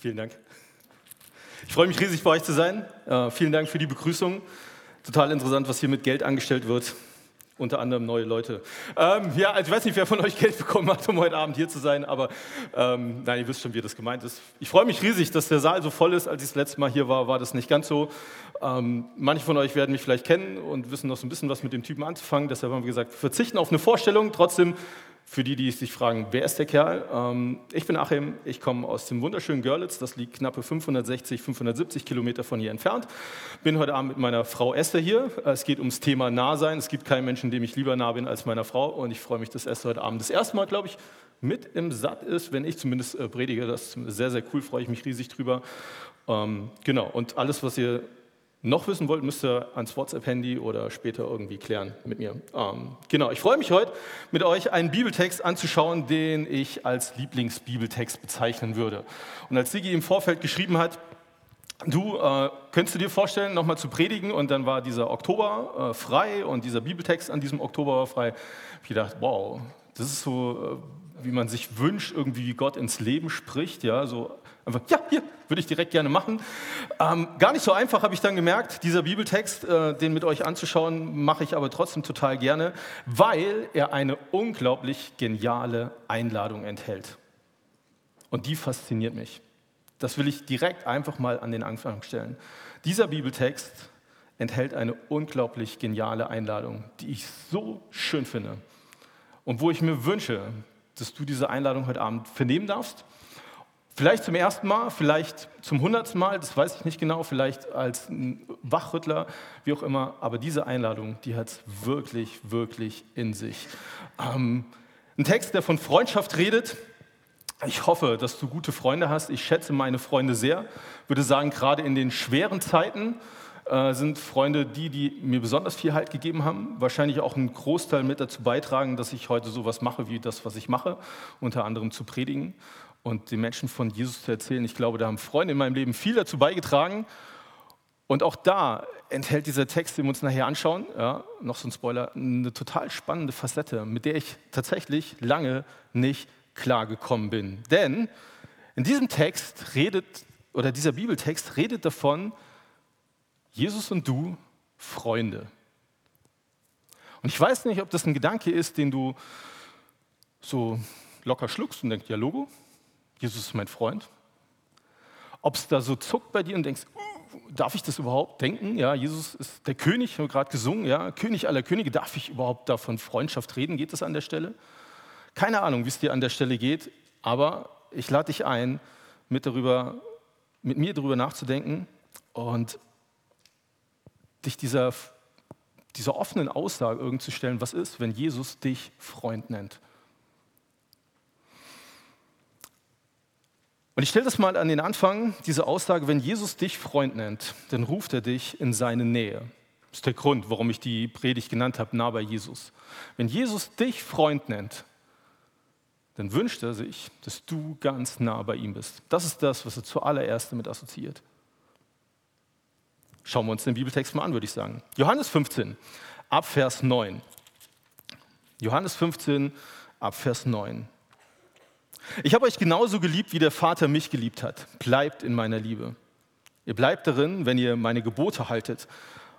Vielen Dank. Ich freue mich riesig, bei euch zu sein. Äh, vielen Dank für die Begrüßung. Total interessant, was hier mit Geld angestellt wird. Unter anderem neue Leute. Ähm, ja, also ich weiß nicht, wer von euch Geld bekommen hat, um heute Abend hier zu sein, aber ähm, nein, ihr wisst schon, wie das gemeint ist. Ich freue mich riesig, dass der Saal so voll ist. Als ich das letzte Mal hier war, war das nicht ganz so. Ähm, manche von euch werden mich vielleicht kennen und wissen noch so ein bisschen was mit dem Typen anzufangen. Deshalb haben wir gesagt, verzichten auf eine Vorstellung. Trotzdem für die, die sich fragen, wer ist der Kerl? Ähm, ich bin Achim, ich komme aus dem wunderschönen Görlitz, das liegt knappe 560, 570 Kilometer von hier entfernt. Bin heute Abend mit meiner Frau Esther hier. Es geht ums Thema Nahsein. Es gibt keinen Menschen, dem ich lieber nah bin als meiner Frau und ich freue mich, dass Esther heute Abend das erste Mal, glaube ich, mit im Satt ist, wenn ich zumindest äh, predige. Das ist sehr, sehr cool, freue ich mich riesig drüber. Ähm, genau, und alles, was ihr noch wissen wollt, müsst ihr ans WhatsApp-Handy oder später irgendwie klären mit mir. Ähm, genau, ich freue mich heute, mit euch einen Bibeltext anzuschauen, den ich als Lieblingsbibeltext bezeichnen würde. Und als Sigi im Vorfeld geschrieben hat, du äh, könntest du dir vorstellen, nochmal zu predigen und dann war dieser Oktober äh, frei und dieser Bibeltext an diesem Oktober war frei. Ich gedacht, wow, das ist so, äh, wie man sich wünscht, irgendwie wie Gott ins Leben spricht, ja, so Einfach, ja, hier, würde ich direkt gerne machen. Ähm, gar nicht so einfach, habe ich dann gemerkt. Dieser Bibeltext, äh, den mit euch anzuschauen, mache ich aber trotzdem total gerne, weil er eine unglaublich geniale Einladung enthält. Und die fasziniert mich. Das will ich direkt einfach mal an den Anfang stellen. Dieser Bibeltext enthält eine unglaublich geniale Einladung, die ich so schön finde. Und wo ich mir wünsche, dass du diese Einladung heute Abend vernehmen darfst Vielleicht zum ersten Mal, vielleicht zum hundertsten Mal, das weiß ich nicht genau, vielleicht als Wachrüttler, wie auch immer. Aber diese Einladung, die hat es wirklich, wirklich in sich. Ähm, ein Text, der von Freundschaft redet. Ich hoffe, dass du gute Freunde hast. Ich schätze meine Freunde sehr. Würde sagen, gerade in den schweren Zeiten äh, sind Freunde die, die mir besonders viel Halt gegeben haben. Wahrscheinlich auch einen Großteil mit dazu beitragen, dass ich heute sowas mache wie das, was ich mache, unter anderem zu predigen und den Menschen von Jesus zu erzählen. Ich glaube, da haben Freunde in meinem Leben viel dazu beigetragen. Und auch da enthält dieser Text, den wir uns nachher anschauen, ja, noch so ein Spoiler, eine total spannende Facette, mit der ich tatsächlich lange nicht klargekommen bin. Denn in diesem Text redet, oder dieser Bibeltext redet davon, Jesus und du Freunde. Und ich weiß nicht, ob das ein Gedanke ist, den du so locker schluckst und denkst, ja, Logo, Jesus ist mein Freund. Ob es da so zuckt bei dir und denkst, darf ich das überhaupt denken? Ja, Jesus ist der König, haben gerade gesungen, ja, König aller Könige. Darf ich überhaupt davon Freundschaft reden? Geht das an der Stelle? Keine Ahnung, wie es dir an der Stelle geht, aber ich lade dich ein, mit, darüber, mit mir darüber nachzudenken und dich dieser, dieser offenen Aussage irgendwie zu stellen, was ist, wenn Jesus dich Freund nennt? Und ich stelle das mal an den Anfang, diese Aussage, wenn Jesus dich Freund nennt, dann ruft er dich in seine Nähe. Das ist der Grund, warum ich die Predigt genannt habe, nah bei Jesus. Wenn Jesus dich Freund nennt, dann wünscht er sich, dass du ganz nah bei ihm bist. Das ist das, was er zuallererst damit assoziiert. Schauen wir uns den Bibeltext mal an, würde ich sagen. Johannes 15, ab Vers 9. Johannes 15, ab Vers 9. Ich habe euch genauso geliebt, wie der Vater mich geliebt hat. Bleibt in meiner Liebe. Ihr bleibt darin, wenn ihr meine Gebote haltet.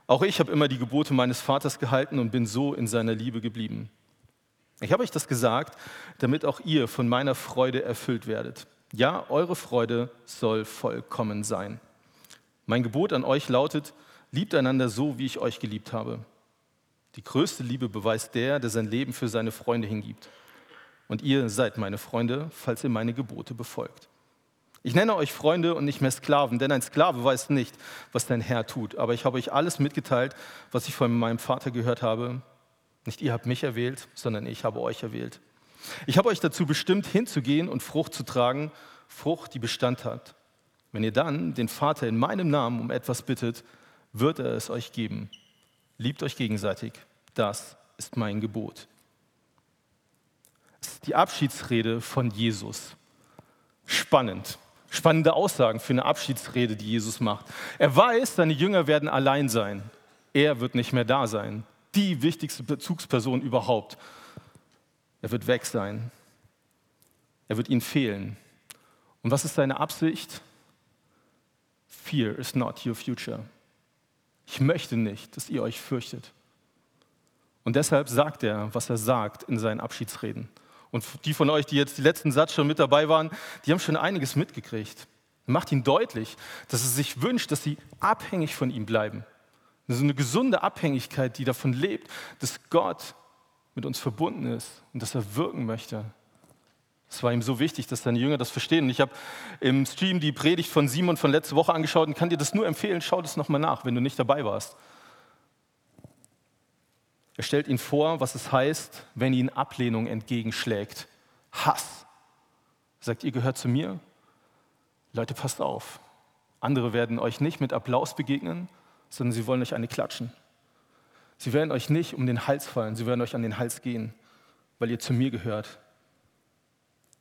Auch ich habe immer die Gebote meines Vaters gehalten und bin so in seiner Liebe geblieben. Ich habe euch das gesagt, damit auch ihr von meiner Freude erfüllt werdet. Ja, eure Freude soll vollkommen sein. Mein Gebot an euch lautet, liebt einander so, wie ich euch geliebt habe. Die größte Liebe beweist der, der sein Leben für seine Freunde hingibt. Und ihr seid meine Freunde, falls ihr meine Gebote befolgt. Ich nenne euch Freunde und nicht mehr Sklaven, denn ein Sklave weiß nicht, was dein Herr tut. Aber ich habe euch alles mitgeteilt, was ich von meinem Vater gehört habe. Nicht ihr habt mich erwählt, sondern ich habe euch erwählt. Ich habe euch dazu bestimmt, hinzugehen und Frucht zu tragen, Frucht, die Bestand hat. Wenn ihr dann den Vater in meinem Namen um etwas bittet, wird er es euch geben. Liebt euch gegenseitig. Das ist mein Gebot die Abschiedsrede von Jesus. Spannend. Spannende Aussagen für eine Abschiedsrede, die Jesus macht. Er weiß, seine Jünger werden allein sein. Er wird nicht mehr da sein. Die wichtigste Bezugsperson überhaupt. Er wird weg sein. Er wird ihnen fehlen. Und was ist seine Absicht? Fear is not your future. Ich möchte nicht, dass ihr euch fürchtet. Und deshalb sagt er, was er sagt in seinen Abschiedsreden. Und die von euch, die jetzt die letzten Satz schon mit dabei waren, die haben schon einiges mitgekriegt. Er macht ihnen deutlich, dass er sich wünscht, dass sie abhängig von ihm bleiben. So eine gesunde Abhängigkeit, die davon lebt, dass Gott mit uns verbunden ist und dass er wirken möchte. Es war ihm so wichtig, dass seine Jünger das verstehen. Und ich habe im Stream die Predigt von Simon von letzter Woche angeschaut und kann dir das nur empfehlen, schau das nochmal nach, wenn du nicht dabei warst. Er stellt ihnen vor, was es heißt, wenn ihnen Ablehnung entgegenschlägt. Hass. Er sagt, ihr gehört zu mir. Leute, passt auf. Andere werden euch nicht mit Applaus begegnen, sondern sie wollen euch eine klatschen. Sie werden euch nicht um den Hals fallen, sie werden euch an den Hals gehen, weil ihr zu mir gehört.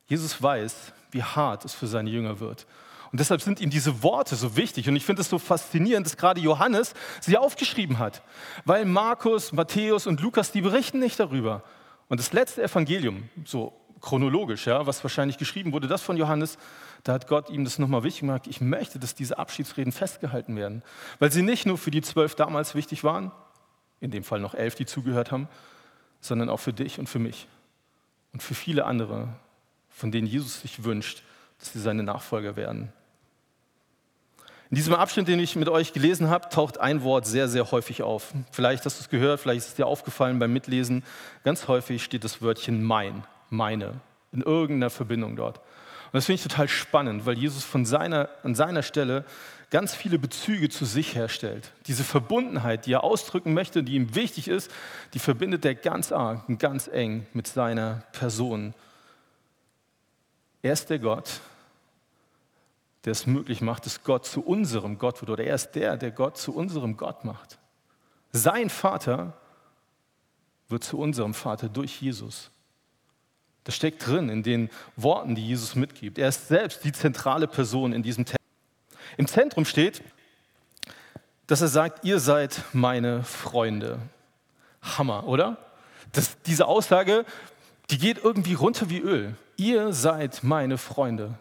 Jesus weiß, wie hart es für seine Jünger wird. Und deshalb sind ihm diese Worte so wichtig. Und ich finde es so faszinierend, dass gerade Johannes sie aufgeschrieben hat. Weil Markus, Matthäus und Lukas, die berichten nicht darüber. Und das letzte Evangelium, so chronologisch, ja, was wahrscheinlich geschrieben wurde, das von Johannes, da hat Gott ihm das nochmal wichtig gemacht. Ich möchte, dass diese Abschiedsreden festgehalten werden. Weil sie nicht nur für die zwölf damals wichtig waren, in dem Fall noch elf, die zugehört haben, sondern auch für dich und für mich und für viele andere, von denen Jesus sich wünscht, dass sie seine Nachfolger werden. In diesem Abschnitt, den ich mit euch gelesen habe, taucht ein Wort sehr, sehr häufig auf. Vielleicht hast du es gehört, vielleicht ist es dir aufgefallen beim Mitlesen. Ganz häufig steht das Wörtchen mein, meine, in irgendeiner Verbindung dort. Und das finde ich total spannend, weil Jesus von seiner, an seiner Stelle ganz viele Bezüge zu sich herstellt. Diese Verbundenheit, die er ausdrücken möchte, die ihm wichtig ist, die verbindet er ganz arg und ganz eng mit seiner Person. Er ist der Gott, der es möglich macht, dass Gott zu unserem Gott wird. Oder er ist der, der Gott zu unserem Gott macht. Sein Vater wird zu unserem Vater durch Jesus. Das steckt drin in den Worten, die Jesus mitgibt. Er ist selbst die zentrale Person in diesem Text. Im Zentrum steht, dass er sagt, ihr seid meine Freunde. Hammer, oder? Das, diese Aussage, die geht irgendwie runter wie Öl. Ihr seid meine Freunde.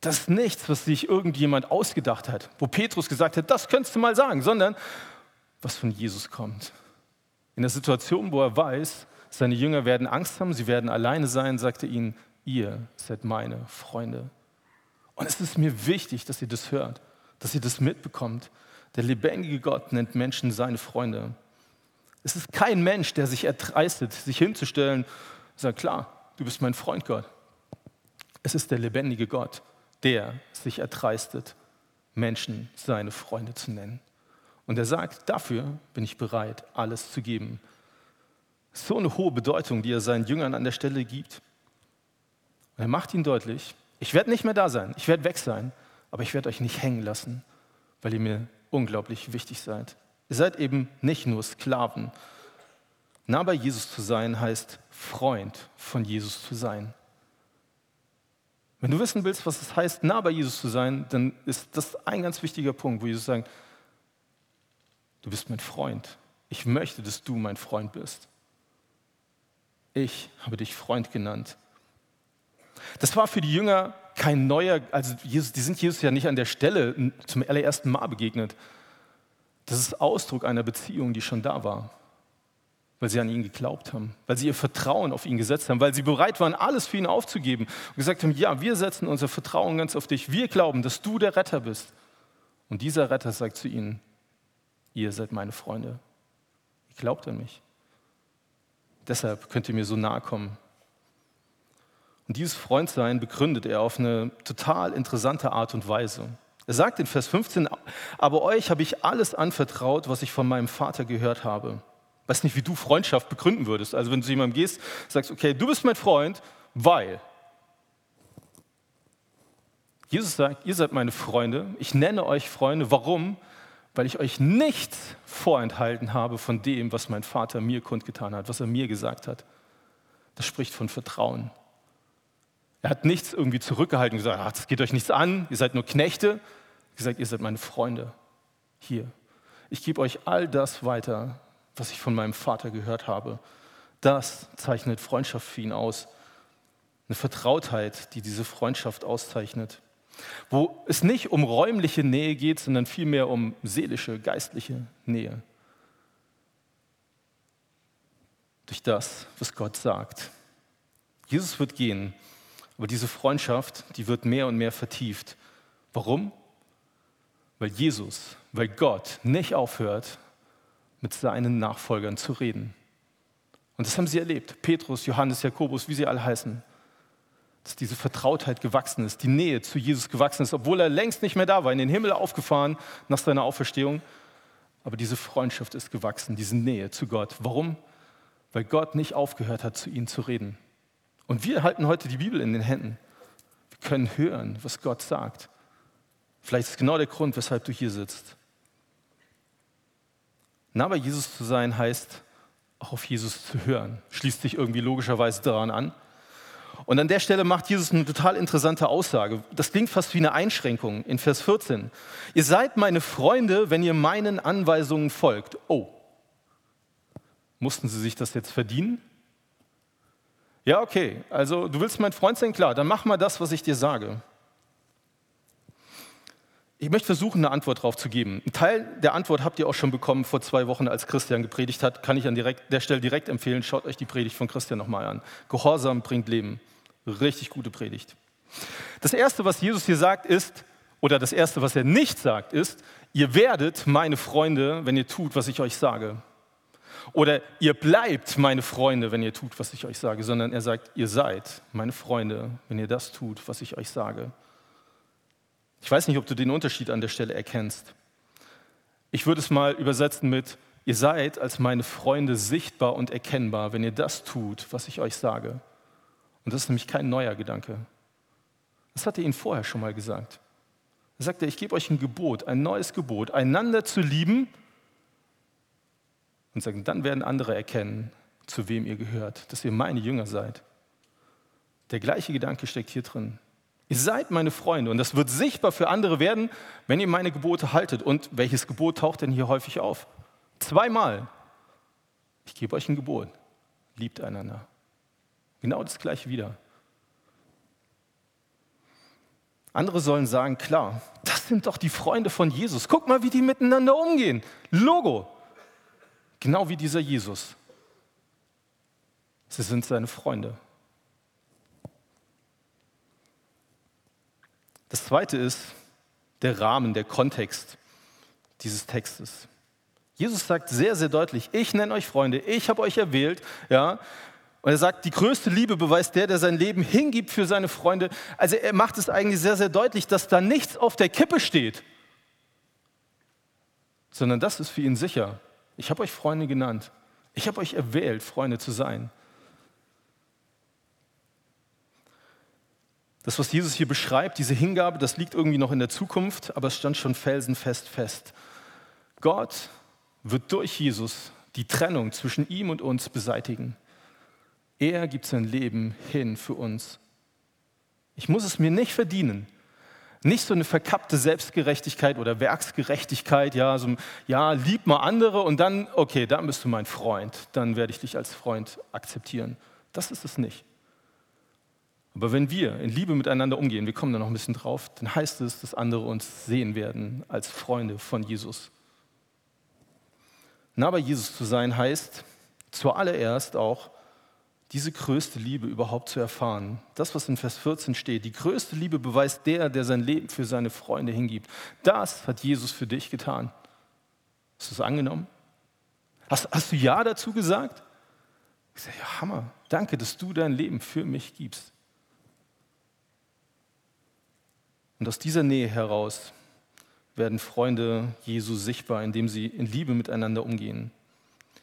Das ist nichts, was sich irgendjemand ausgedacht hat, wo Petrus gesagt hat, das könntest du mal sagen, sondern was von Jesus kommt. In der Situation, wo er weiß, seine Jünger werden Angst haben, sie werden alleine sein, sagt er ihnen, ihr seid meine Freunde. Und es ist mir wichtig, dass ihr das hört, dass ihr das mitbekommt. Der lebendige Gott nennt Menschen seine Freunde. Es ist kein Mensch, der sich erdreistet, sich hinzustellen und sagt, klar, du bist mein Freund Gott. Es ist der lebendige Gott, der sich erdreistet, Menschen seine Freunde zu nennen. Und er sagt, dafür bin ich bereit, alles zu geben. So eine hohe Bedeutung, die er seinen Jüngern an der Stelle gibt. Und er macht ihnen deutlich, ich werde nicht mehr da sein, ich werde weg sein, aber ich werde euch nicht hängen lassen, weil ihr mir unglaublich wichtig seid. Ihr seid eben nicht nur Sklaven. Nah bei Jesus zu sein heißt Freund von Jesus zu sein. Wenn du wissen willst, was es heißt, nah bei Jesus zu sein, dann ist das ein ganz wichtiger Punkt, wo Jesus sagt, du bist mein Freund. Ich möchte, dass du mein Freund bist. Ich habe dich Freund genannt. Das war für die Jünger kein neuer, also Jesus, die sind Jesus ja nicht an der Stelle zum allerersten Mal begegnet. Das ist Ausdruck einer Beziehung, die schon da war, weil sie an ihn geglaubt haben, weil sie ihr Vertrauen auf ihn gesetzt haben, weil sie bereit waren, alles für ihn aufzugeben und gesagt haben, ja, wir setzen unser Vertrauen ganz auf dich, wir glauben, dass du der Retter bist. Und dieser Retter sagt zu ihnen, ihr seid meine Freunde, ihr glaubt an mich. Deshalb könnt ihr mir so nahe kommen, und dieses Freundsein begründet er auf eine total interessante Art und Weise. Er sagt in Vers 15, aber euch habe ich alles anvertraut, was ich von meinem Vater gehört habe. Ich weiß nicht, wie du Freundschaft begründen würdest. Also wenn du zu jemandem gehst, sagst, okay, du bist mein Freund, weil. Jesus sagt, ihr seid meine Freunde. Ich nenne euch Freunde. Warum? Weil ich euch nichts vorenthalten habe von dem, was mein Vater mir kundgetan hat, was er mir gesagt hat. Das spricht von Vertrauen. Er hat nichts irgendwie zurückgehalten und gesagt, ach, das geht euch nichts an, ihr seid nur Knechte. Gesagt, ihr seid meine Freunde. Hier. Ich gebe euch all das weiter, was ich von meinem Vater gehört habe. Das zeichnet Freundschaft für ihn aus. Eine Vertrautheit, die diese Freundschaft auszeichnet. wo es nicht um räumliche Nähe geht, sondern vielmehr um seelische, geistliche Nähe. Durch das, was Gott sagt. Jesus wird gehen, aber diese Freundschaft, die wird mehr und mehr vertieft. Warum? Weil Jesus, weil Gott nicht aufhört, mit seinen Nachfolgern zu reden. Und das haben sie erlebt. Petrus, Johannes, Jakobus, wie sie alle heißen. Dass diese Vertrautheit gewachsen ist, die Nähe zu Jesus gewachsen ist, obwohl er längst nicht mehr da war, in den Himmel aufgefahren nach seiner Auferstehung. Aber diese Freundschaft ist gewachsen, diese Nähe zu Gott. Warum? Weil Gott nicht aufgehört hat, zu ihnen zu reden. Und wir halten heute die Bibel in den Händen. Wir können hören, was Gott sagt. Vielleicht ist genau der Grund, weshalb du hier sitzt. Nah bei Jesus zu sein heißt, auch auf Jesus zu hören. Schließt sich irgendwie logischerweise daran an. Und an der Stelle macht Jesus eine total interessante Aussage. Das klingt fast wie eine Einschränkung in Vers 14. Ihr seid meine Freunde, wenn ihr meinen Anweisungen folgt. Oh, mussten sie sich das jetzt verdienen? Ja, okay, also du willst mein Freund sein, klar, dann mach mal das, was ich dir sage. Ich möchte versuchen, eine Antwort darauf zu geben. Ein Teil der Antwort habt ihr auch schon bekommen vor zwei Wochen, als Christian gepredigt hat. Kann ich an direkt, der Stelle direkt empfehlen. Schaut euch die Predigt von Christian nochmal an. Gehorsam bringt Leben. Richtig gute Predigt. Das Erste, was Jesus hier sagt, ist, oder das Erste, was er nicht sagt, ist, ihr werdet meine Freunde, wenn ihr tut, was ich euch sage. Oder ihr bleibt meine Freunde, wenn ihr tut, was ich euch sage, sondern er sagt, ihr seid meine Freunde, wenn ihr das tut, was ich euch sage. Ich weiß nicht, ob du den Unterschied an der Stelle erkennst. Ich würde es mal übersetzen mit, ihr seid als meine Freunde sichtbar und erkennbar, wenn ihr das tut, was ich euch sage. Und das ist nämlich kein neuer Gedanke. Das hat er ihnen vorher schon mal gesagt. Er sagte, ich gebe euch ein Gebot, ein neues Gebot, einander zu lieben. Und sagen, dann werden andere erkennen, zu wem ihr gehört, dass ihr meine Jünger seid. Der gleiche Gedanke steckt hier drin. Ihr seid meine Freunde und das wird sichtbar für andere werden, wenn ihr meine Gebote haltet. Und welches Gebot taucht denn hier häufig auf? Zweimal. Ich gebe euch ein Gebot. Liebt einander. Genau das gleiche wieder. Andere sollen sagen, klar, das sind doch die Freunde von Jesus. Guck mal, wie die miteinander umgehen. Logo. Genau wie dieser Jesus. Sie sind seine Freunde. Das zweite ist der Rahmen, der Kontext dieses Textes. Jesus sagt sehr, sehr deutlich, ich nenne euch Freunde, ich habe euch erwählt, ja. Und er sagt, die größte Liebe beweist der, der sein Leben hingibt für seine Freunde. Also er macht es eigentlich sehr, sehr deutlich, dass da nichts auf der Kippe steht, sondern das ist für ihn sicher. Ich habe euch Freunde genannt. Ich habe euch erwählt, Freunde zu sein. Das, was Jesus hier beschreibt, diese Hingabe, das liegt irgendwie noch in der Zukunft, aber es stand schon felsenfest fest. Gott wird durch Jesus die Trennung zwischen ihm und uns beseitigen. Er gibt sein Leben hin für uns. Ich muss es mir nicht verdienen. Nicht so eine verkappte Selbstgerechtigkeit oder Werksgerechtigkeit, ja, so, ja, lieb mal andere und dann, okay, dann bist du mein Freund, dann werde ich dich als Freund akzeptieren. Das ist es nicht. Aber wenn wir in Liebe miteinander umgehen, wir kommen da noch ein bisschen drauf, dann heißt es, dass andere uns sehen werden als Freunde von Jesus. Nah bei Jesus zu sein heißt zuallererst auch, diese größte Liebe überhaupt zu erfahren. Das, was in Vers 14 steht, die größte Liebe beweist der, der sein Leben für seine Freunde hingibt. Das hat Jesus für dich getan. Hast du es angenommen? Hast, hast du Ja dazu gesagt? Ich sage, ja, Hammer. Danke, dass du dein Leben für mich gibst. Und aus dieser Nähe heraus werden Freunde Jesu sichtbar, indem sie in Liebe miteinander umgehen.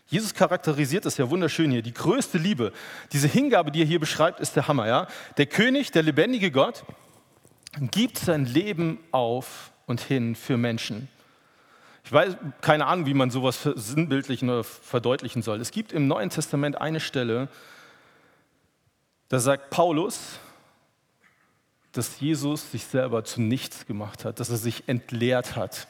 Jesus charakterisiert das ja wunderschön hier. Die größte Liebe, diese Hingabe, die er hier beschreibt, ist der Hammer. Ja? Der König, der lebendige Gott, gibt sein Leben auf und hin für Menschen. Ich weiß keine Ahnung, wie man sowas sinnbildlichen oder verdeutlichen soll. Es gibt im Neuen Testament eine Stelle, da sagt Paulus, dass Jesus sich selber zu nichts gemacht hat, dass er sich entleert hat.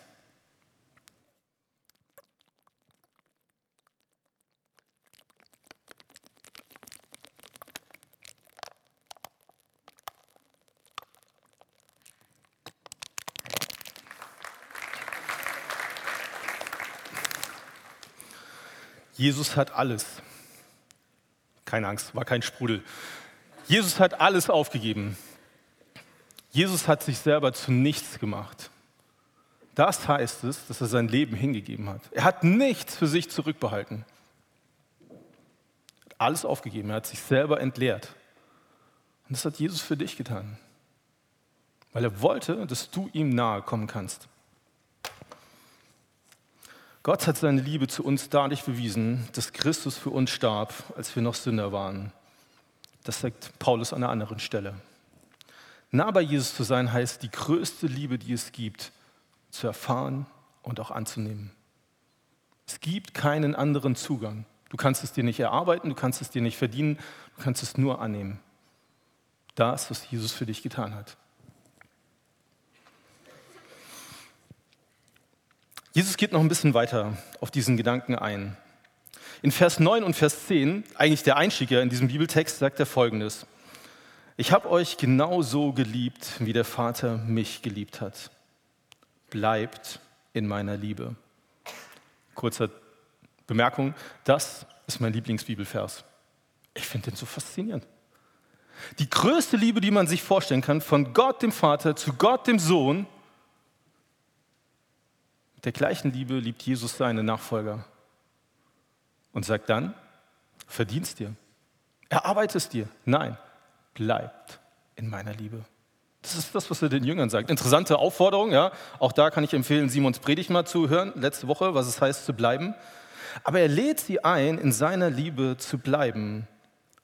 Jesus hat alles. Keine Angst, war kein Sprudel. Jesus hat alles aufgegeben. Jesus hat sich selber zu nichts gemacht. Das heißt es, dass er sein Leben hingegeben hat. Er hat nichts für sich zurückbehalten. Alles aufgegeben. Er hat sich selber entleert. Und das hat Jesus für dich getan. Weil er wollte, dass du ihm nahe kommen kannst. Gott hat seine Liebe zu uns dadurch bewiesen, dass Christus für uns starb, als wir noch Sünder waren. Das sagt Paulus an einer anderen Stelle. Nah bei Jesus zu sein heißt, die größte Liebe, die es gibt, zu erfahren und auch anzunehmen. Es gibt keinen anderen Zugang. Du kannst es dir nicht erarbeiten, du kannst es dir nicht verdienen, du kannst es nur annehmen. Das, was Jesus für dich getan hat. Jesus geht noch ein bisschen weiter auf diesen Gedanken ein. In Vers 9 und Vers 10, eigentlich der Einstieg in diesem Bibeltext, sagt er folgendes. Ich habe euch genauso geliebt, wie der Vater mich geliebt hat. Bleibt in meiner Liebe. Kurze Bemerkung, das ist mein Lieblingsbibelvers. Ich finde den so faszinierend. Die größte Liebe, die man sich vorstellen kann, von Gott dem Vater zu Gott dem Sohn, mit der gleichen Liebe liebt Jesus seine Nachfolger und sagt dann, verdienst dir, erarbeitest dir. Nein, bleibt in meiner Liebe. Das ist das, was er den Jüngern sagt. Interessante Aufforderung, ja. Auch da kann ich empfehlen, Simons Predigt mal zu hören, letzte Woche, was es heißt zu bleiben. Aber er lädt sie ein, in seiner Liebe zu bleiben.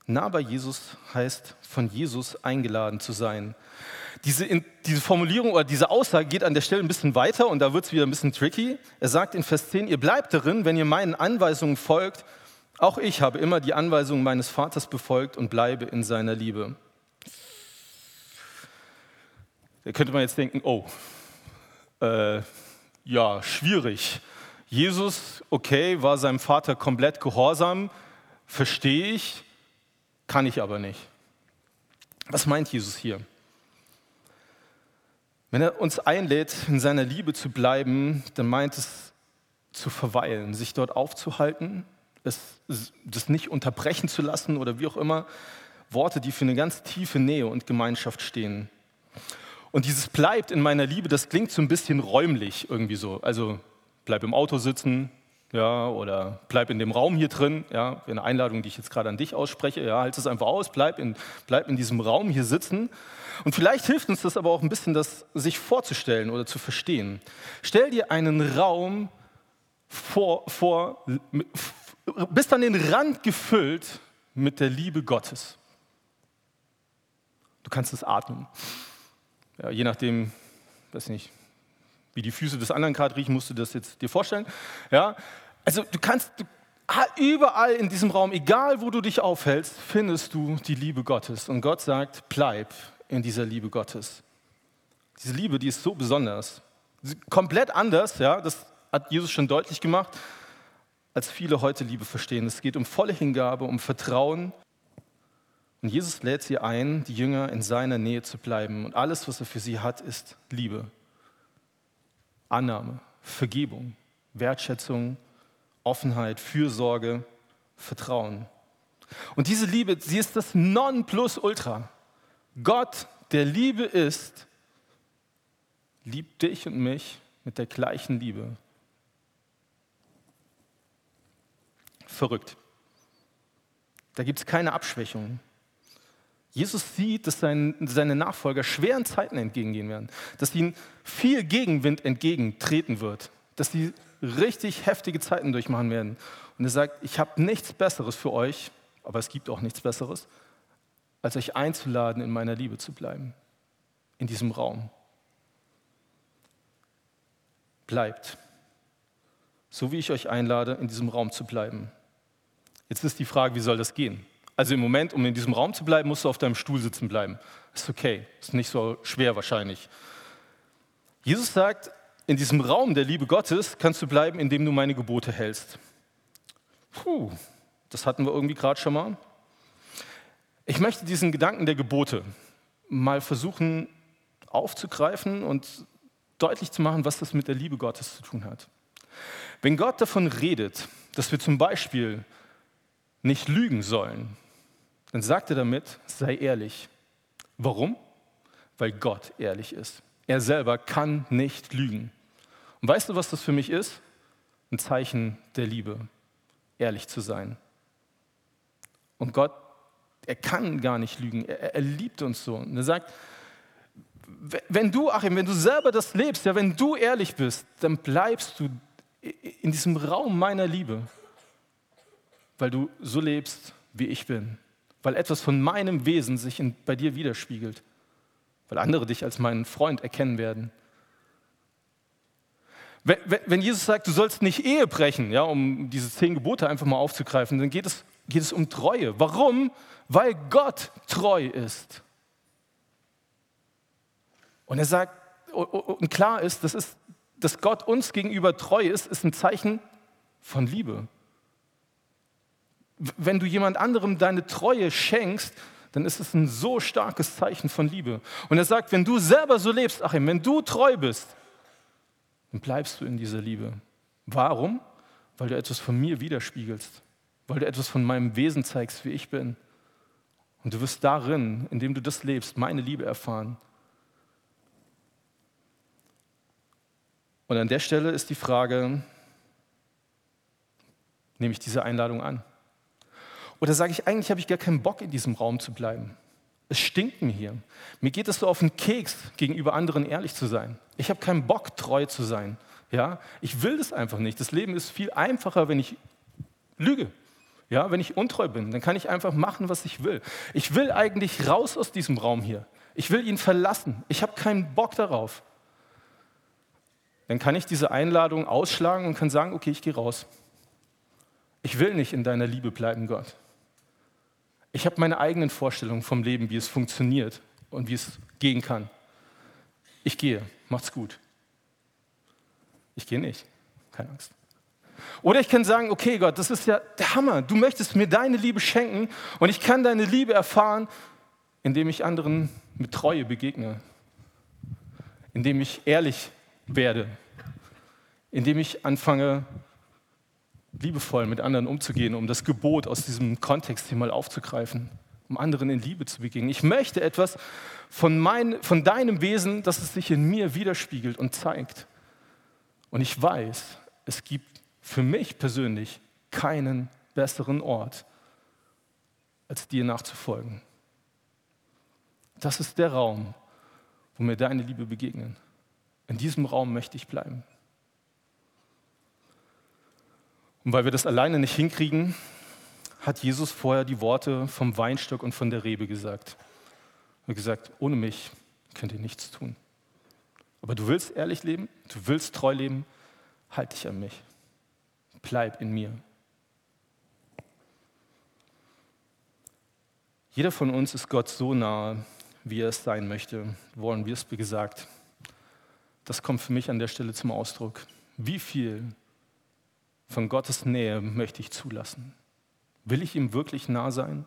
Nah bei Jesus heißt, von Jesus eingeladen zu sein. Diese, diese Formulierung oder diese Aussage geht an der Stelle ein bisschen weiter und da wird es wieder ein bisschen tricky. Er sagt in Vers 10, ihr bleibt darin, wenn ihr meinen Anweisungen folgt. Auch ich habe immer die Anweisungen meines Vaters befolgt und bleibe in seiner Liebe. Da könnte man jetzt denken, oh, äh, ja, schwierig. Jesus, okay, war seinem Vater komplett gehorsam, verstehe ich, kann ich aber nicht. Was meint Jesus hier? Wenn er uns einlädt, in seiner Liebe zu bleiben, dann meint es zu verweilen, sich dort aufzuhalten, es, das nicht unterbrechen zu lassen oder wie auch immer. Worte, die für eine ganz tiefe Nähe und Gemeinschaft stehen. Und dieses bleibt in meiner Liebe, das klingt so ein bisschen räumlich irgendwie so. Also bleib im Auto sitzen, ja, oder bleib in dem Raum hier drin, ja, eine Einladung, die ich jetzt gerade an dich ausspreche, ja, halt es einfach aus, bleib in, bleib in diesem Raum hier sitzen. Und vielleicht hilft uns das aber auch ein bisschen, das sich vorzustellen oder zu verstehen. Stell dir einen Raum vor, vor bis an den Rand gefüllt mit der Liebe Gottes. Du kannst es atmen. Ja, je nachdem, weiß nicht, wie die Füße des anderen gerade riechen, musst du das jetzt dir vorstellen. Ja, also du kannst du, überall in diesem Raum, egal wo du dich aufhältst, findest du die Liebe Gottes. Und Gott sagt, bleib in dieser Liebe Gottes. Diese Liebe, die ist so besonders. Komplett anders, ja, das hat Jesus schon deutlich gemacht, als viele heute Liebe verstehen. Es geht um volle Hingabe, um Vertrauen. Und Jesus lädt sie ein, die Jünger in seiner Nähe zu bleiben. Und alles, was er für sie hat, ist Liebe, Annahme, Vergebung, Wertschätzung, Offenheit, Fürsorge, Vertrauen. Und diese Liebe, sie ist das Nonplusultra. Gott, der Liebe ist, liebt dich und mich mit der gleichen Liebe. Verrückt. Da gibt es keine Abschwächung. Jesus sieht, dass seine Nachfolger schweren Zeiten entgegengehen werden, dass ihnen viel Gegenwind entgegentreten wird, dass sie richtig heftige Zeiten durchmachen werden. Und er sagt, ich habe nichts Besseres für euch, aber es gibt auch nichts Besseres, als euch einzuladen, in meiner Liebe zu bleiben, in diesem Raum. Bleibt, so wie ich euch einlade, in diesem Raum zu bleiben. Jetzt ist die Frage, wie soll das gehen? Also im Moment, um in diesem Raum zu bleiben, musst du auf deinem Stuhl sitzen bleiben. Ist okay, ist nicht so schwer wahrscheinlich. Jesus sagt, in diesem Raum der Liebe Gottes kannst du bleiben, indem du meine Gebote hältst. Puh, das hatten wir irgendwie gerade schon mal. Ich möchte diesen Gedanken der Gebote mal versuchen aufzugreifen und deutlich zu machen, was das mit der Liebe Gottes zu tun hat. Wenn Gott davon redet, dass wir zum Beispiel nicht lügen sollen, dann sagt er damit, sei ehrlich. Warum? Weil Gott ehrlich ist. Er selber kann nicht lügen. Und weißt du, was das für mich ist? Ein Zeichen der Liebe, ehrlich zu sein. Und Gott, er kann gar nicht lügen. Er, er liebt uns so. Und er sagt, wenn du, Achim, wenn du selber das lebst, ja, wenn du ehrlich bist, dann bleibst du in diesem Raum meiner Liebe, weil du so lebst, wie ich bin, weil etwas von meinem Wesen sich in, bei dir widerspiegelt, weil andere dich als meinen Freund erkennen werden. Wenn, wenn Jesus sagt, du sollst nicht Ehe brechen, ja, um diese zehn Gebote einfach mal aufzugreifen, dann geht es, geht es um Treue. Warum? Weil Gott treu ist. Und er sagt, und klar ist, das ist, dass Gott uns gegenüber treu ist, ist ein Zeichen von Liebe. Wenn du jemand anderem deine Treue schenkst, dann ist es ein so starkes Zeichen von Liebe. Und er sagt, wenn du selber so lebst, Achim, wenn du treu bist, dann bleibst du in dieser Liebe. Warum? Weil du etwas von mir widerspiegelst, weil du etwas von meinem Wesen zeigst, wie ich bin. Und du wirst darin, indem du das lebst, meine Liebe erfahren. Und an der Stelle ist die Frage, nehme ich diese Einladung an? Oder sage ich, eigentlich habe ich gar keinen Bock, in diesem Raum zu bleiben. Es stinkt mir hier. Mir geht es so auf den Keks, gegenüber anderen ehrlich zu sein. Ich habe keinen Bock, treu zu sein. Ja? Ich will das einfach nicht. Das Leben ist viel einfacher, wenn ich lüge. Ja? Wenn ich untreu bin, dann kann ich einfach machen, was ich will. Ich will eigentlich raus aus diesem Raum hier. Ich will ihn verlassen. Ich habe keinen Bock darauf dann kann ich diese Einladung ausschlagen und kann sagen, okay, ich gehe raus. Ich will nicht in deiner Liebe bleiben, Gott. Ich habe meine eigenen Vorstellungen vom Leben, wie es funktioniert und wie es gehen kann. Ich gehe, macht's gut. Ich gehe nicht, keine Angst. Oder ich kann sagen, okay Gott, das ist ja der Hammer. Du möchtest mir deine Liebe schenken und ich kann deine Liebe erfahren, indem ich anderen mit Treue begegne, indem ich ehrlich werde, indem ich anfange, liebevoll mit anderen umzugehen, um das Gebot aus diesem Kontext hier mal aufzugreifen, um anderen in Liebe zu begegnen. Ich möchte etwas von, mein, von deinem Wesen, dass es sich in mir widerspiegelt und zeigt. Und ich weiß, es gibt für mich persönlich keinen besseren Ort, als dir nachzufolgen. Das ist der Raum, wo mir deine Liebe begegnet. In diesem Raum möchte ich bleiben. Und weil wir das alleine nicht hinkriegen, hat Jesus vorher die Worte vom Weinstock und von der Rebe gesagt. Er hat gesagt, ohne mich könnt ihr nichts tun. Aber du willst ehrlich leben, du willst treu leben, halt dich an mich. Bleib in mir. Jeder von uns ist Gott so nahe, wie er es sein möchte. Wollen wir es, wie gesagt, das kommt für mich an der Stelle zum Ausdruck. Wie viel von Gottes Nähe möchte ich zulassen? Will ich ihm wirklich nah sein?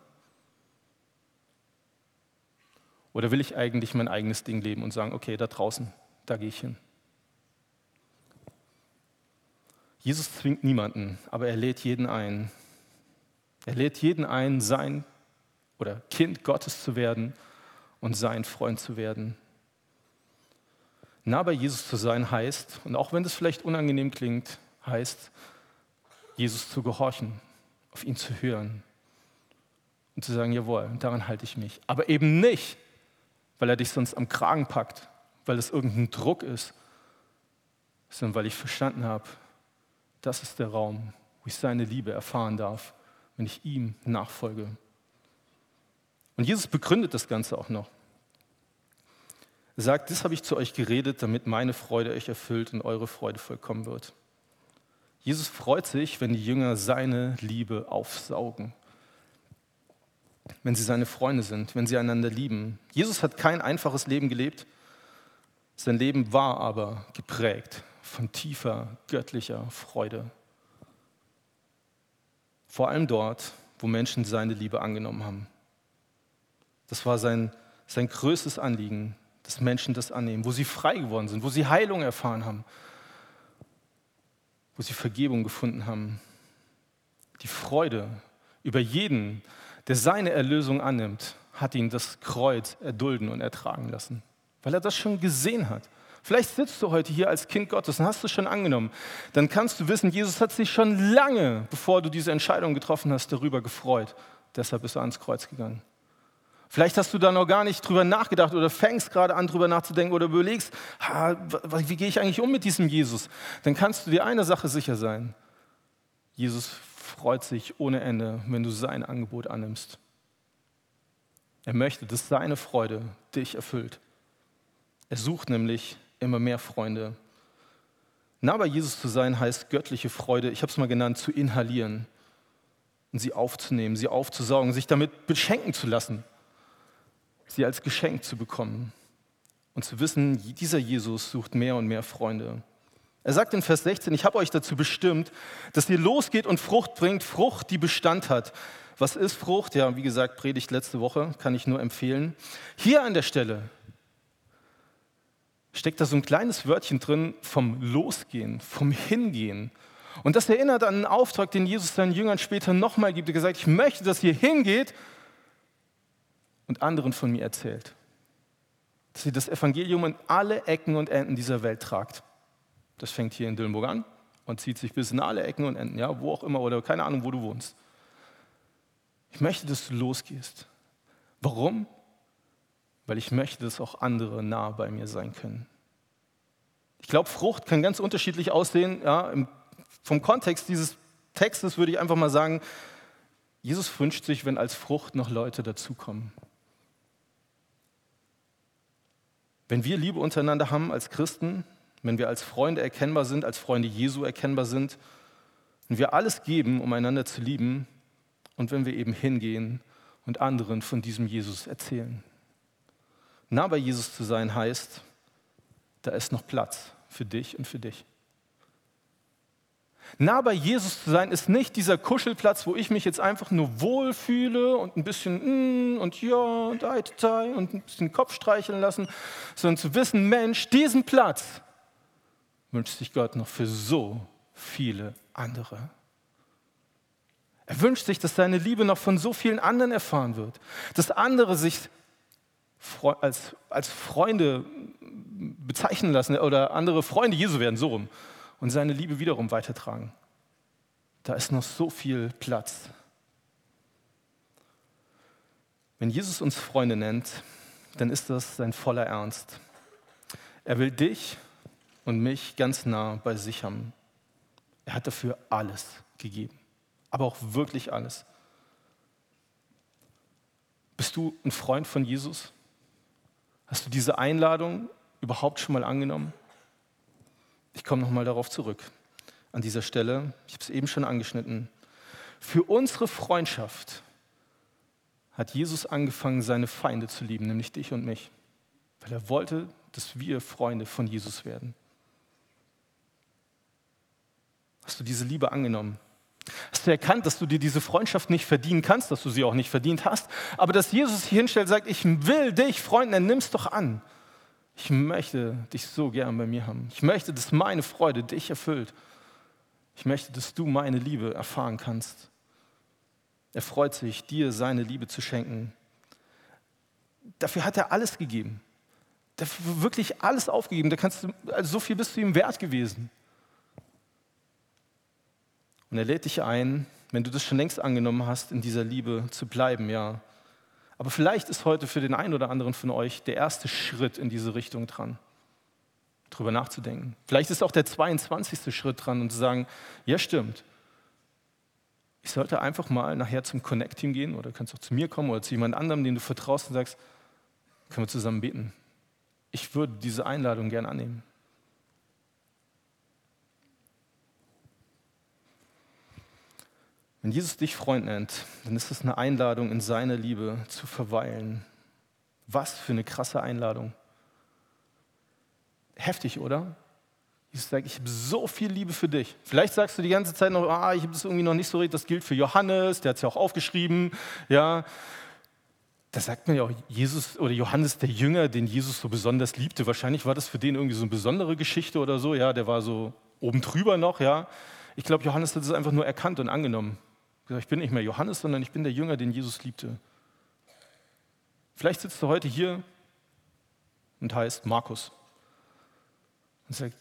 Oder will ich eigentlich mein eigenes Ding leben und sagen, okay, da draußen, da gehe ich hin? Jesus zwingt niemanden, aber er lädt jeden ein. Er lädt jeden ein, sein oder Kind Gottes zu werden und sein Freund zu werden. Nah bei Jesus zu sein heißt, und auch wenn das vielleicht unangenehm klingt, heißt, Jesus zu gehorchen, auf ihn zu hören und zu sagen, jawohl, daran halte ich mich. Aber eben nicht, weil er dich sonst am Kragen packt, weil es irgendein Druck ist, sondern weil ich verstanden habe, das ist der Raum, wo ich seine Liebe erfahren darf, wenn ich ihm nachfolge. Und Jesus begründet das Ganze auch noch. Er sagt, das habe ich zu euch geredet, damit meine Freude euch erfüllt und eure Freude vollkommen wird. Jesus freut sich, wenn die Jünger seine Liebe aufsaugen, wenn sie seine Freunde sind, wenn sie einander lieben. Jesus hat kein einfaches Leben gelebt, sein Leben war aber geprägt von tiefer göttlicher Freude. Vor allem dort, wo Menschen seine Liebe angenommen haben. Das war sein, sein größtes Anliegen, dass Menschen das annehmen, wo sie frei geworden sind, wo sie Heilung erfahren haben, wo sie Vergebung gefunden haben, Die Freude über jeden, der seine Erlösung annimmt, hat ihn das Kreuz erdulden und ertragen lassen, weil er das schon gesehen hat. Vielleicht sitzt du heute hier als Kind Gottes und hast es schon angenommen. Dann kannst du wissen, Jesus hat sich schon lange, bevor du diese Entscheidung getroffen hast, darüber gefreut. Deshalb bist du ans Kreuz gegangen. Vielleicht hast du da noch gar nicht drüber nachgedacht oder fängst gerade an, drüber nachzudenken oder überlegst, wie gehe ich eigentlich um mit diesem Jesus? Dann kannst du dir eine Sache sicher sein. Jesus freut sich ohne Ende, wenn du sein Angebot annimmst. Er möchte, dass seine Freude dich erfüllt. Er sucht nämlich immer mehr Freunde. Nah bei Jesus zu sein heißt göttliche Freude, ich habe es mal genannt, zu inhalieren und sie aufzunehmen, sie aufzusaugen, sich damit beschenken zu lassen, sie als Geschenk zu bekommen und zu wissen, dieser Jesus sucht mehr und mehr Freunde. Er sagt in Vers 16, ich habe euch dazu bestimmt, dass ihr losgeht und Frucht bringt, Frucht, die Bestand hat. Was ist Frucht? Ja, wie gesagt, Predigt letzte Woche, kann ich nur empfehlen. Hier an der Stelle steckt da so ein kleines Wörtchen drin vom Losgehen, vom Hingehen. Und das erinnert an einen Auftrag, den Jesus seinen Jüngern später nochmal gibt. Er gesagt, ich möchte, dass ihr hingeht und anderen von mir erzählt. Dass ihr das Evangelium in alle Ecken und Enden dieser Welt tragt. Das fängt hier in Dillenburg an und zieht sich bis in alle Ecken und Enden, ja, wo auch immer oder keine Ahnung, wo du wohnst. Ich möchte, dass du losgehst. Warum? weil ich möchte, dass auch andere nah bei mir sein können. Ich glaube, Frucht kann ganz unterschiedlich aussehen. Ja, vom Kontext dieses Textes würde ich einfach mal sagen, Jesus wünscht sich, wenn als Frucht noch Leute dazukommen. Wenn wir Liebe untereinander haben als Christen, wenn wir als Freunde erkennbar sind, als Freunde Jesu erkennbar sind, wenn wir alles geben, um einander zu lieben und wenn wir eben hingehen und anderen von diesem Jesus erzählen. Nah bei Jesus zu sein heißt, da ist noch Platz für dich und für dich. Nah bei Jesus zu sein ist nicht dieser Kuschelplatz, wo ich mich jetzt einfach nur wohlfühle und ein bisschen mm, und ja und und ein bisschen Kopf streicheln lassen, sondern zu wissen, Mensch, diesen Platz wünscht sich Gott noch für so viele andere. Er wünscht sich, dass seine Liebe noch von so vielen anderen erfahren wird, dass andere sich als, als Freunde bezeichnen lassen oder andere Freunde Jesu werden, so rum, und seine Liebe wiederum weitertragen. Da ist noch so viel Platz. Wenn Jesus uns Freunde nennt, dann ist das sein voller Ernst. Er will dich und mich ganz nah bei sich haben. Er hat dafür alles gegeben, aber auch wirklich alles. Bist du ein Freund von Jesus? Hast du diese Einladung überhaupt schon mal angenommen? Ich komme nochmal darauf zurück. An dieser Stelle, ich habe es eben schon angeschnitten. Für unsere Freundschaft hat Jesus angefangen, seine Feinde zu lieben, nämlich dich und mich, weil er wollte, dass wir Freunde von Jesus werden. Hast du diese Liebe angenommen? Hast du erkannt, dass du dir diese Freundschaft nicht verdienen kannst, dass du sie auch nicht verdient hast, aber dass Jesus sich hinstellt und sagt, ich will dich, Freund, dann nimm es doch an. Ich möchte dich so gern bei mir haben. Ich möchte, dass meine Freude dich erfüllt. Ich möchte, dass du meine Liebe erfahren kannst. Er freut sich, dir seine Liebe zu schenken. Dafür hat er alles gegeben. Dafür wirklich alles aufgegeben. Da kannst du, also so viel bist du ihm wert gewesen. Und er lädt dich ein, wenn du das schon längst angenommen hast, in dieser Liebe zu bleiben, ja. Aber vielleicht ist heute für den einen oder anderen von euch der erste Schritt in diese Richtung dran, drüber nachzudenken. Vielleicht ist auch der 22. Schritt dran und zu sagen, ja stimmt, ich sollte einfach mal nachher zum Connect-Team gehen oder kannst auch zu mir kommen oder zu jemand anderem, den du vertraust und sagst, können wir zusammen beten. Ich würde diese Einladung gern annehmen. Wenn Jesus dich Freund nennt, dann ist es eine Einladung, in seiner Liebe zu verweilen. Was für eine krasse Einladung. Heftig, oder? Jesus sagt, ich habe so viel Liebe für dich. Vielleicht sagst du die ganze Zeit noch, ah, ich habe das irgendwie noch nicht so richtig. Das gilt für Johannes, der hat es ja auch aufgeschrieben. Ja, da sagt man ja auch, Jesus oder Johannes, der Jünger, den Jesus so besonders liebte. Wahrscheinlich war das für den irgendwie so eine besondere Geschichte oder so. Ja, der war so oben drüber noch. Ja, ich glaube, Johannes hat es einfach nur erkannt und angenommen. Ich bin nicht mehr Johannes, sondern ich bin der Jünger, den Jesus liebte. Vielleicht sitzt du heute hier und heißt Markus und sagt,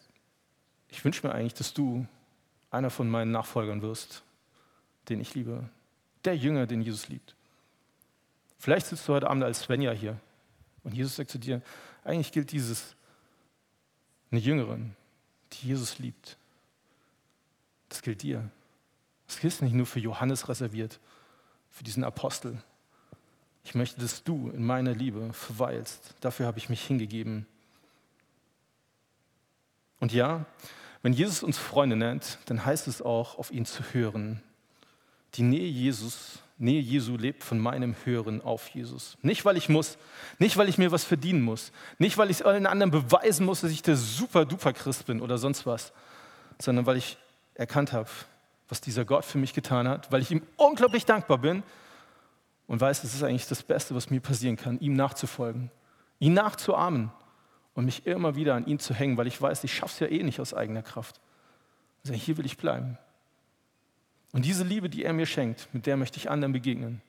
ich wünsche mir eigentlich, dass du einer von meinen Nachfolgern wirst, den ich liebe. Der Jünger, den Jesus liebt. Vielleicht sitzt du heute Abend als Svenja hier und Jesus sagt zu dir, eigentlich gilt dieses eine Jüngerin, die Jesus liebt. Das gilt dir. Das ist nicht nur für Johannes reserviert, für diesen Apostel. Ich möchte, dass du in meiner Liebe verweilst. Dafür habe ich mich hingegeben. Und ja, wenn Jesus uns Freunde nennt, dann heißt es auch, auf ihn zu hören. Die Nähe Jesus, Nähe Jesu lebt von meinem Hören auf Jesus. Nicht, weil ich muss, nicht, weil ich mir was verdienen muss, nicht, weil ich allen anderen beweisen muss, dass ich der super-duper Christ bin oder sonst was, sondern weil ich erkannt habe, was dieser Gott für mich getan hat, weil ich ihm unglaublich dankbar bin und weiß, es ist eigentlich das Beste, was mir passieren kann, ihm nachzufolgen, ihn nachzuahmen und mich immer wieder an ihn zu hängen, weil ich weiß, ich schaffe es ja eh nicht aus eigener Kraft. Also hier will ich bleiben. Und diese Liebe, die er mir schenkt, mit der möchte ich anderen begegnen.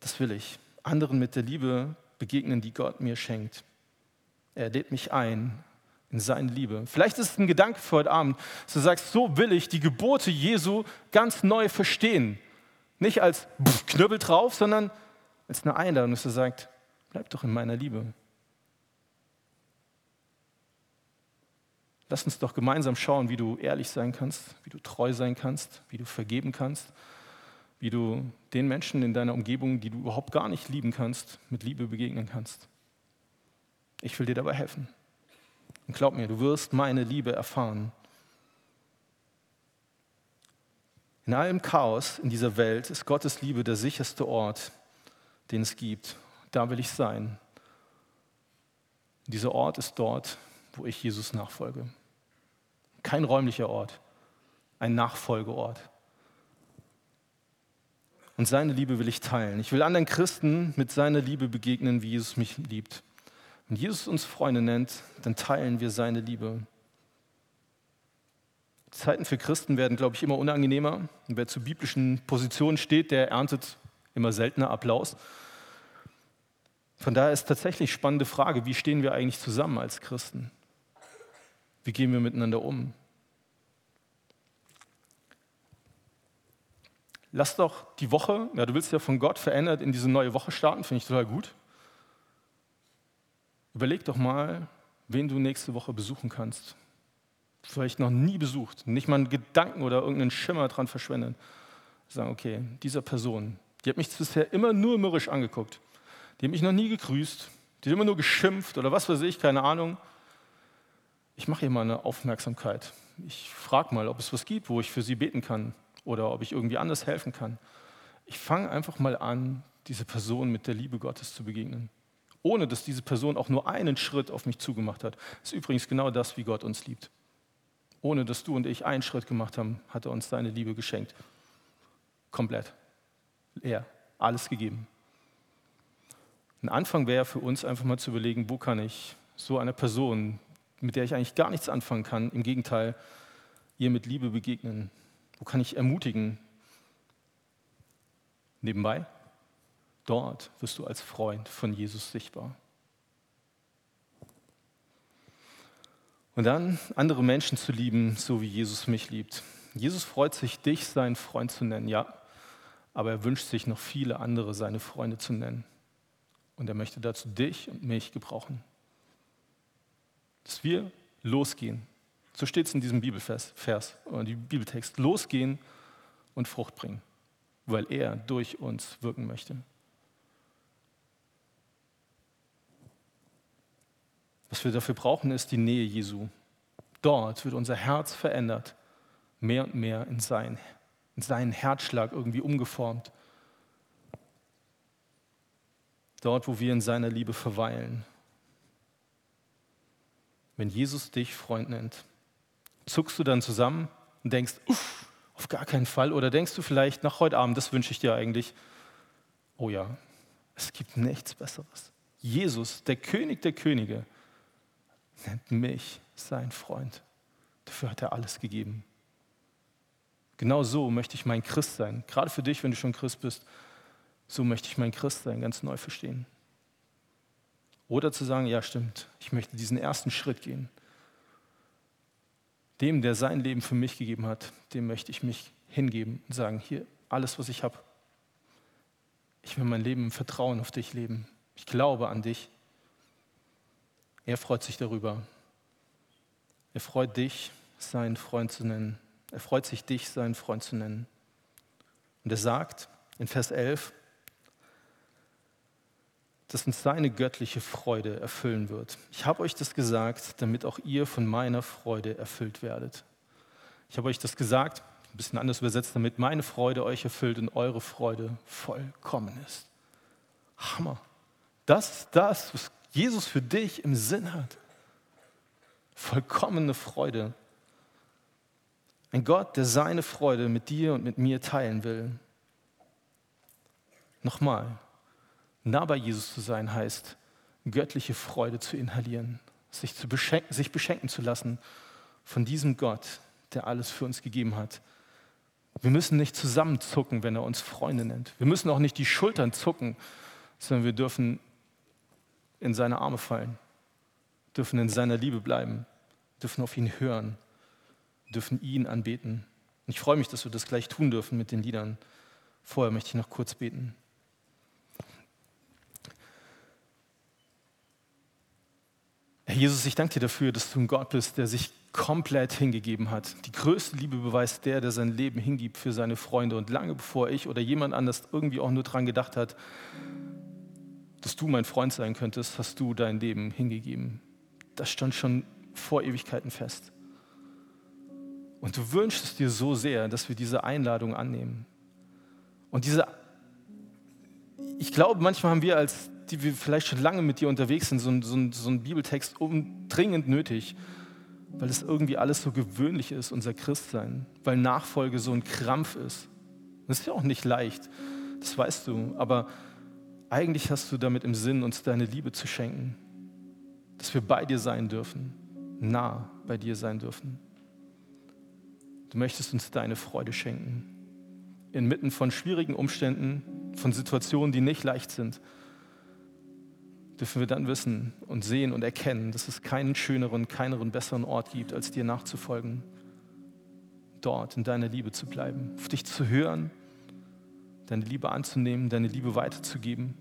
Das will ich. Anderen mit der Liebe begegnen, die Gott mir schenkt. Er lädt mich ein in seine Liebe. Vielleicht ist es ein Gedanke für heute Abend, dass du sagst, so will ich die Gebote Jesu ganz neu verstehen. Nicht als Knüppel drauf, sondern als eine Einladung, dass du sagst, bleib doch in meiner Liebe. Lass uns doch gemeinsam schauen, wie du ehrlich sein kannst, wie du treu sein kannst, wie du vergeben kannst, wie du den Menschen in deiner Umgebung, die du überhaupt gar nicht lieben kannst, mit Liebe begegnen kannst. Ich will dir dabei helfen. Und glaub mir, du wirst meine Liebe erfahren. In allem Chaos in dieser Welt ist Gottes Liebe der sicherste Ort, den es gibt. Da will ich sein. Dieser Ort ist dort, wo ich Jesus nachfolge. Kein räumlicher Ort, ein Nachfolgeort. Und seine Liebe will ich teilen. Ich will anderen Christen mit seiner Liebe begegnen, wie Jesus mich liebt. Wenn Jesus uns Freunde nennt, dann teilen wir seine Liebe. Zeiten für Christen werden, glaube ich, immer unangenehmer. Und wer zu biblischen Positionen steht, der erntet immer seltener Applaus. Von daher ist tatsächlich spannende Frage, wie stehen wir eigentlich zusammen als Christen? Wie gehen wir miteinander um? Lass doch die Woche, ja, du willst ja von Gott verändert in diese neue Woche starten, finde ich total gut. Überleg doch mal, wen du nächste Woche besuchen kannst. Vielleicht noch nie besucht, nicht mal einen Gedanken oder irgendeinen Schimmer dran verschwenden. Sagen, okay, dieser Person, die hat mich bisher immer nur mürrisch angeguckt. Die hat mich noch nie gegrüßt, die hat immer nur geschimpft oder was weiß ich, keine Ahnung. Ich mache ihr mal eine Aufmerksamkeit. Ich frage mal, ob es was gibt, wo ich für sie beten kann oder ob ich irgendwie anders helfen kann. Ich fange einfach mal an, diese Person mit der Liebe Gottes zu begegnen ohne dass diese Person auch nur einen Schritt auf mich zugemacht hat. Das ist übrigens genau das, wie Gott uns liebt. Ohne dass du und ich einen Schritt gemacht haben, hat er uns seine Liebe geschenkt. Komplett. Er, alles gegeben. Ein Anfang wäre für uns einfach mal zu überlegen, wo kann ich so einer Person, mit der ich eigentlich gar nichts anfangen kann, im Gegenteil, ihr mit Liebe begegnen? Wo kann ich ermutigen? Nebenbei, Dort wirst du als Freund von Jesus sichtbar. Und dann andere Menschen zu lieben, so wie Jesus mich liebt. Jesus freut sich, dich seinen Freund zu nennen, ja, aber er wünscht sich noch viele andere seine Freunde zu nennen. Und er möchte dazu dich und mich gebrauchen. Dass wir losgehen. So steht es in diesem Bibelvers, Vers, oder die Bibeltext. Losgehen und Frucht bringen, weil er durch uns wirken möchte. Was wir dafür brauchen, ist die Nähe Jesu. Dort wird unser Herz verändert, mehr und mehr in, sein, in seinen Herzschlag irgendwie umgeformt. Dort, wo wir in seiner Liebe verweilen. Wenn Jesus dich Freund nennt, zuckst du dann zusammen und denkst, uff, auf gar keinen Fall. Oder denkst du vielleicht nach heute Abend, das wünsche ich dir eigentlich, oh ja, es gibt nichts Besseres. Jesus, der König der Könige, nennt mich sein Freund. Dafür hat er alles gegeben. Genau so möchte ich mein Christ sein. Gerade für dich, wenn du schon Christ bist, so möchte ich mein Christ sein, ganz neu verstehen. Oder zu sagen, ja stimmt, ich möchte diesen ersten Schritt gehen. Dem, der sein Leben für mich gegeben hat, dem möchte ich mich hingeben und sagen, hier, alles, was ich habe, ich will mein Leben im Vertrauen auf dich leben. Ich glaube an dich. Er freut sich darüber. Er freut dich, seinen Freund zu nennen. Er freut sich, dich seinen Freund zu nennen. Und er sagt in Vers 11, dass uns seine göttliche Freude erfüllen wird. Ich habe euch das gesagt, damit auch ihr von meiner Freude erfüllt werdet. Ich habe euch das gesagt, ein bisschen anders übersetzt, damit meine Freude euch erfüllt und eure Freude vollkommen ist. Hammer. Das ist das, was Jesus für dich im Sinn hat. Vollkommene Freude. Ein Gott, der seine Freude mit dir und mit mir teilen will. Nochmal, nah bei Jesus zu sein heißt, göttliche Freude zu inhalieren, sich, zu beschenken, sich beschenken zu lassen von diesem Gott, der alles für uns gegeben hat. Wir müssen nicht zusammenzucken, wenn er uns Freunde nennt. Wir müssen auch nicht die Schultern zucken, sondern wir dürfen in seine Arme fallen, dürfen in seiner Liebe bleiben, dürfen auf ihn hören, dürfen ihn anbeten. Und ich freue mich, dass wir das gleich tun dürfen mit den Liedern. Vorher möchte ich noch kurz beten. Herr Jesus, ich danke dir dafür, dass du ein Gott bist, der sich komplett hingegeben hat. Die größte Liebe beweist der, der sein Leben hingibt für seine Freunde. Und lange bevor ich oder jemand anders irgendwie auch nur daran gedacht hat, dass du mein Freund sein könntest, hast du dein Leben hingegeben. Das stand schon vor Ewigkeiten fest. Und du wünschst es dir so sehr, dass wir diese Einladung annehmen. Und diese, ich glaube, manchmal haben wir als die wir vielleicht schon lange mit dir unterwegs sind, so ein, so ein, so ein Bibeltext dringend nötig, weil es irgendwie alles so gewöhnlich ist, unser Christsein, weil Nachfolge so ein Krampf ist. Das ist ja auch nicht leicht, das weißt du, aber eigentlich hast du damit im Sinn, uns deine Liebe zu schenken, dass wir bei dir sein dürfen, nah bei dir sein dürfen. Du möchtest uns deine Freude schenken, inmitten von schwierigen Umständen, von Situationen, die nicht leicht sind dürfen wir dann wissen und sehen und erkennen, dass es keinen schöneren, keinen besseren Ort gibt, als dir nachzufolgen. Dort in deiner Liebe zu bleiben, auf dich zu hören, deine Liebe anzunehmen, deine Liebe weiterzugeben,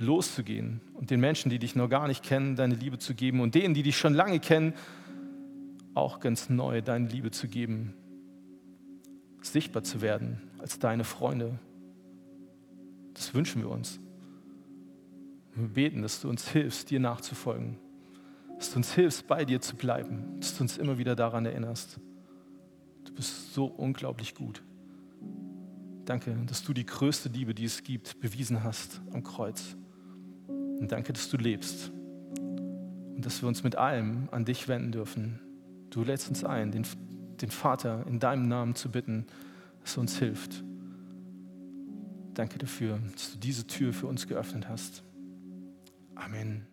loszugehen und den Menschen, die dich noch gar nicht kennen, deine Liebe zu geben und denen, die dich schon lange kennen, auch ganz neu deine Liebe zu geben, sichtbar zu werden als deine Freunde. Das wünschen wir uns. Wir beten, dass du uns hilfst, dir nachzufolgen, dass du uns hilfst, bei dir zu bleiben, dass du uns immer wieder daran erinnerst. Du bist so unglaublich gut. Danke, dass du die größte Liebe, die es gibt, bewiesen hast am Kreuz. Und danke, dass du lebst und dass wir uns mit allem an dich wenden dürfen. Du lädst uns ein, den, den Vater in deinem Namen zu bitten, dass er uns hilft. Danke dafür, dass du diese Tür für uns geöffnet hast. Amen.